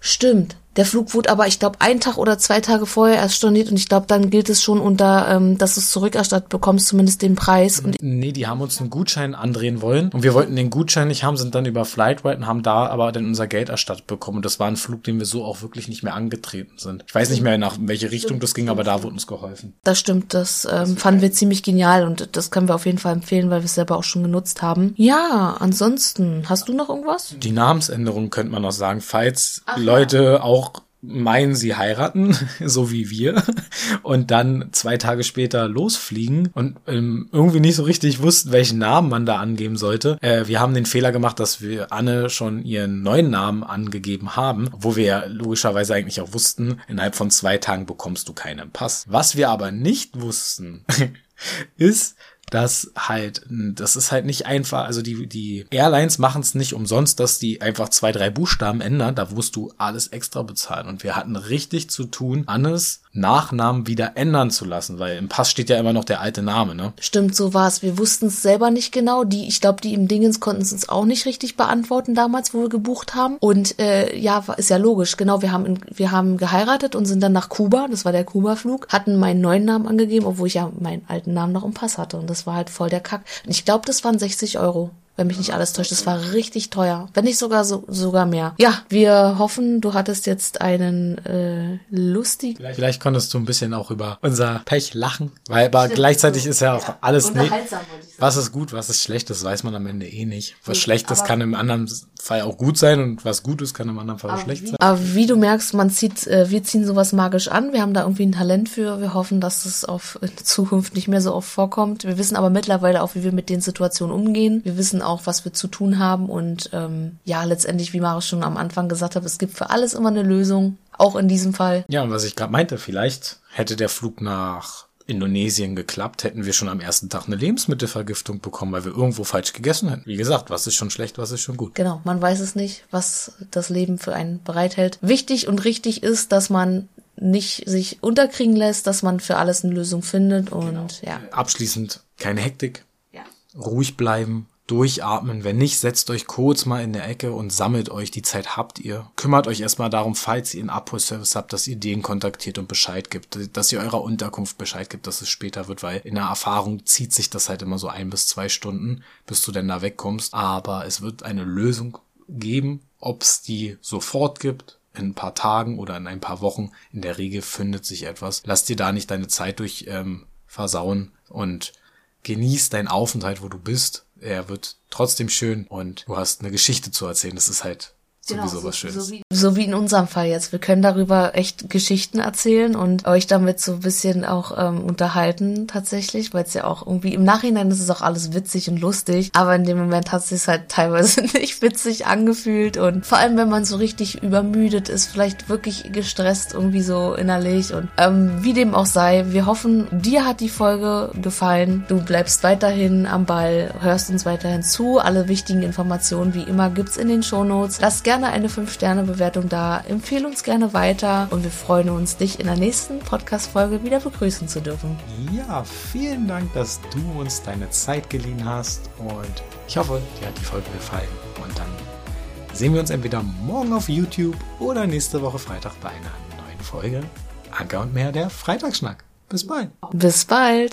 Stimmt. Der Flug wurde aber, ich glaube, einen Tag oder zwei Tage vorher erst storniert und ich glaube, dann gilt es schon unter, ähm, dass du es zurückerstattet bekommst, zumindest den Preis. Und nee, die haben uns einen Gutschein andrehen wollen und wir wollten den Gutschein nicht haben, sind dann über Flightwide und haben da aber dann unser Geld erstattet bekommen. Und das war ein Flug, den wir so auch wirklich nicht mehr angetreten sind. Ich weiß nicht mehr, nach welche Richtung das ging, aber da wurde uns geholfen. Das stimmt, das ähm, fanden wir ziemlich genial und das können wir auf jeden Fall empfehlen, weil wir es selber auch schon genutzt haben. Ja, ansonsten, hast du noch irgendwas? Die Namensänderung könnte man noch sagen, falls Ach, Leute ja. auch meinen, sie heiraten, so wie wir, und dann zwei Tage später losfliegen und ähm, irgendwie nicht so richtig wussten, welchen Namen man da angeben sollte. Äh, wir haben den Fehler gemacht, dass wir Anne schon ihren neuen Namen angegeben haben, wo wir logischerweise eigentlich auch wussten, innerhalb von zwei Tagen bekommst du keinen Pass. Was wir aber nicht wussten, ist, dass halt, das ist halt nicht einfach, also die, die Airlines machen es nicht umsonst, dass die einfach zwei, drei Buchstaben ändern, da musst du alles extra bezahlen. Und wir hatten richtig zu tun, Annes Nachnamen wieder ändern zu lassen, weil im Pass steht ja immer noch der alte Name, ne? Stimmt, so war's. Wir wussten es selber nicht genau. Die, ich glaube, die im Dingens konnten es uns auch nicht richtig beantworten damals, wo wir gebucht haben. Und äh, ja, ist ja logisch. Genau, wir haben wir haben geheiratet und sind dann nach Kuba. Das war der Kuba-Flug. Hatten meinen neuen Namen angegeben, obwohl ich ja meinen alten Namen noch im Pass hatte. Und das war halt voll der Kack. Und ich glaube, das waren 60 Euro wenn mich nicht alles täuscht. Das war richtig teuer, wenn nicht sogar so, sogar mehr. Ja, wir hoffen, du hattest jetzt einen äh, lustigen. Vielleicht, vielleicht konntest du ein bisschen auch über unser Pech lachen, weil aber gleichzeitig ist ja auch ja, alles nicht. Was ist gut, was ist schlecht, das weiß man am Ende eh nicht. Was nee, Schlechtes kann im anderen Fall auch gut sein und was Gutes kann im anderen Fall auch schlecht wie, sein. Aber wie du merkst, man zieht, äh, wir ziehen sowas magisch an. Wir haben da irgendwie ein Talent für. Wir hoffen, dass das auf in Zukunft nicht mehr so oft vorkommt. Wir wissen aber mittlerweile auch, wie wir mit den Situationen umgehen. Wir wissen auch, was wir zu tun haben und ähm, ja, letztendlich, wie Marius schon am Anfang gesagt hat, es gibt für alles immer eine Lösung. Auch in diesem Fall. Ja, und was ich gerade meinte, vielleicht hätte der Flug nach Indonesien geklappt, hätten wir schon am ersten Tag eine Lebensmittelvergiftung bekommen, weil wir irgendwo falsch gegessen hätten. Wie gesagt, was ist schon schlecht, was ist schon gut. Genau, man weiß es nicht, was das Leben für einen bereithält. Wichtig und richtig ist, dass man nicht sich unterkriegen lässt, dass man für alles eine Lösung findet und genau. ja. Abschließend keine Hektik. Ja. Ruhig bleiben, durchatmen. Wenn nicht, setzt euch kurz mal in der Ecke und sammelt euch. Die Zeit habt ihr. Kümmert euch erstmal darum, falls ihr einen Abholservice habt, dass ihr den kontaktiert und Bescheid gibt. Dass ihr eurer Unterkunft Bescheid gibt, dass es später wird, weil in der Erfahrung zieht sich das halt immer so ein bis zwei Stunden, bis du denn da wegkommst. Aber es wird eine Lösung geben. Ob es die sofort gibt, in ein paar Tagen oder in ein paar Wochen. In der Regel findet sich etwas. Lass dir da nicht deine Zeit durch ähm, versauen und genieß deinen Aufenthalt, wo du bist er wird trotzdem schön und du hast eine Geschichte zu erzählen. Das ist halt Genau, sowieso was Schönes. So wie, so wie in unserem Fall jetzt. Wir können darüber echt Geschichten erzählen und euch damit so ein bisschen auch ähm, unterhalten tatsächlich, weil es ja auch irgendwie im Nachhinein ist es auch alles witzig und lustig, aber in dem Moment hat es sich halt teilweise nicht witzig angefühlt und vor allem wenn man so richtig übermüdet ist, vielleicht wirklich gestresst irgendwie so innerlich und ähm, wie dem auch sei, wir hoffen, dir hat die Folge gefallen. Du bleibst weiterhin am Ball, hörst uns weiterhin zu. Alle wichtigen Informationen wie immer gibt's in den Shownotes. Lass gerne gerne eine 5-Sterne-Bewertung da. Empfehle uns gerne weiter und wir freuen uns, dich in der nächsten Podcast-Folge wieder begrüßen zu dürfen. Ja, vielen Dank, dass du uns deine Zeit geliehen hast und ich hoffe, dir hat die Folge gefallen. Und dann sehen wir uns entweder morgen auf YouTube oder nächste Woche Freitag bei einer neuen Folge Anker und mehr der Freitagsschnack. Bis bald. Bis bald.